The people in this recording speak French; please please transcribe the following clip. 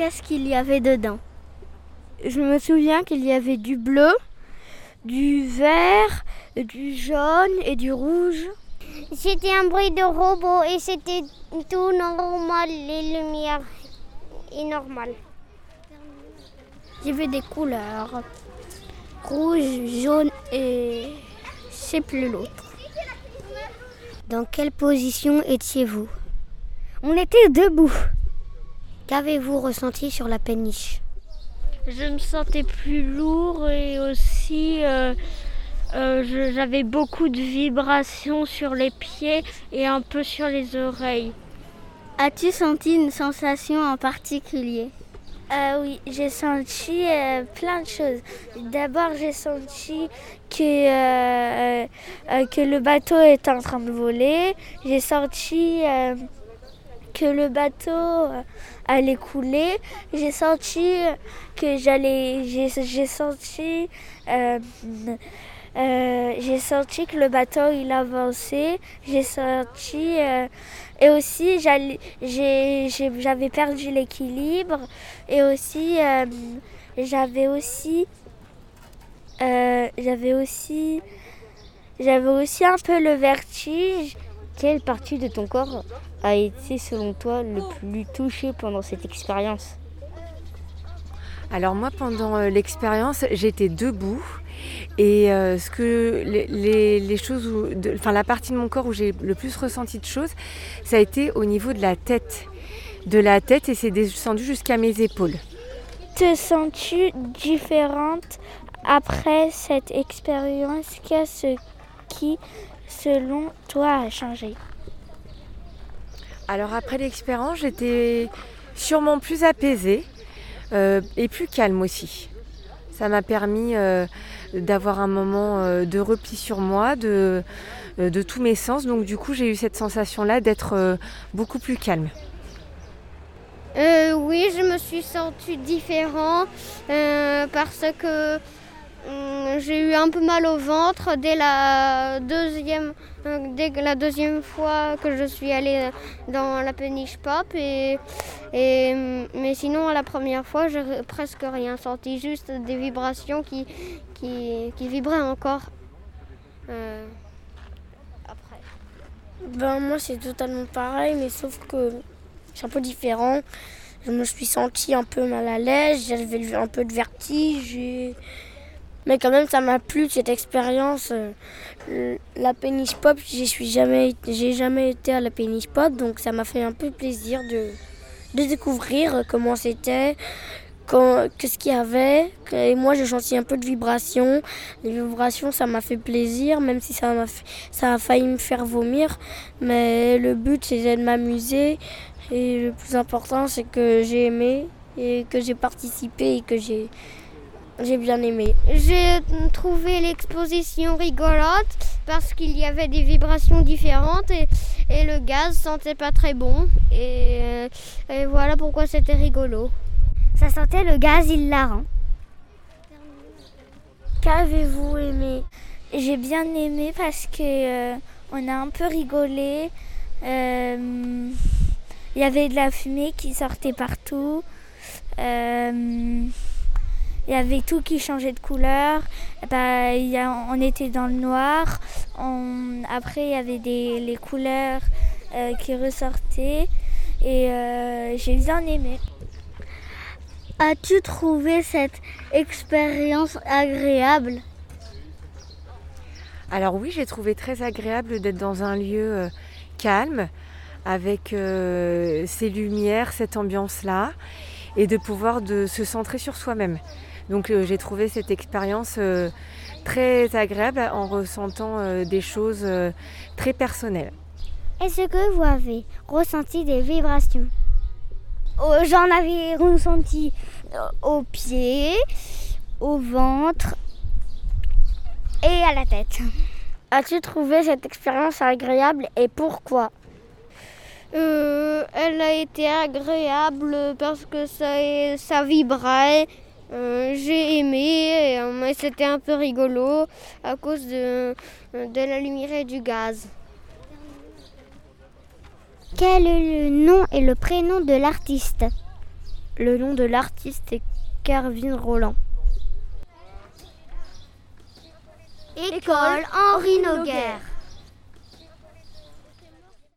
Qu'est-ce qu'il y avait dedans Je me souviens qu'il y avait du bleu, du vert, du jaune et du rouge. C'était un bruit de robot et c'était tout normal, les lumières et normal. Il y avait des couleurs rouge, jaune et je sais plus l'autre. Dans quelle position étiez-vous? On était debout. Qu'avez-vous ressenti sur la péniche? Je me sentais plus lourd et aussi euh, euh, j'avais beaucoup de vibrations sur les pieds et un peu sur les oreilles. As-tu senti une sensation en particulier? Euh, oui, j'ai senti euh, plein de choses. D'abord, j'ai senti que, euh, que le bateau est en train de voler. J'ai senti que le bateau allait couler. J'ai senti que j'allais. J'ai senti. j'ai senti que le bateau il avançait. J'ai senti et aussi, j'avais perdu l'équilibre. Et aussi, euh, j'avais aussi, euh, j'avais aussi, j'avais aussi un peu le vertige. Quelle partie de ton corps a été, selon toi, le plus touchée pendant cette expérience? Alors moi, pendant euh, l'expérience, j'étais debout et euh, ce que les, choses, enfin la partie de mon corps où j'ai le plus ressenti de choses, ça a été au niveau de la tête, de la tête et c'est descendu jusqu'à mes épaules. Te sens-tu différente après cette expérience? Qu'est-ce qui, selon toi, a changé Alors après l'expérience, j'étais sûrement plus apaisée euh, et plus calme aussi. Ça m'a permis euh, d'avoir un moment euh, de repli sur moi, de, euh, de tous mes sens. Donc du coup, j'ai eu cette sensation-là d'être beaucoup plus calme. oui, je me suis sentie différent parce que j'ai eu un peu mal au ventre dès la deuxième dès la deuxième fois que je suis allée dans la péniche pop et, et mais sinon la première fois j'ai presque rien senti juste des vibrations qui, qui, vibraient encore euh, après. Ben moi c'est totalement pareil mais sauf que c'est un peu différent. Je me suis sentie un peu mal à l'aise, j'avais un peu de vertige. Mais quand même, ça m'a plu cette expérience. Euh, la péniche pop, j'y suis jamais, j'ai jamais été à la péniche pop, donc ça m'a fait un peu plaisir de, de découvrir comment c'était, qu'est-ce qu'il y avait. Et moi, j'ai senti un peu de vibrations. Les vibrations, ça m'a fait plaisir, même si ça m'a, ça a failli me faire vomir. Mais le but, c'est de m'amuser. Et le plus important, c'est que j'ai aimé et que j'ai participé et que j'ai j'ai bien aimé. J'ai trouvé l'exposition rigolote parce qu'il y avait des vibrations différentes et, le gaz sentait pas très bon. Et, et voilà pourquoi c'était rigolo. Ça sentait le gaz hilarant. Qu'avez-vous aimé? J'ai bien aimé parce que euh, on a un peu rigolé. Euh, il y avait de la fumée qui sortait partout. Euh, il y avait tout qui changeait de couleur. Bah, on était dans le noir. après, il y avait des, les couleurs euh, qui ressortaient. Et euh, j'ai bien aimé. As-tu trouvé cette expérience agréable? Alors oui, j'ai trouvé très agréable d'être dans un lieu euh, calme, avec ces lumières, cette ambiance-là, et de pouvoir de se centrer sur soi-même. Donc euh, j'ai trouvé cette expérience euh, très agréable en ressentant euh, des choses très personnelles. Est-ce que vous avez ressenti des vibrations? Oh, J'en avais ressenti aux pieds, au ventre et à la tête. As-tu trouvé cette expérience agréable et pourquoi? Elle a été agréable parce que ça, ça vibrait euh, j'ai aimé, euh, mais c'était un peu rigolo à cause de, de la lumière et du gaz. Quel est le nom et le prénom de l'artiste? Le nom de l'artiste est Kervin Roland. École Henri Noguer.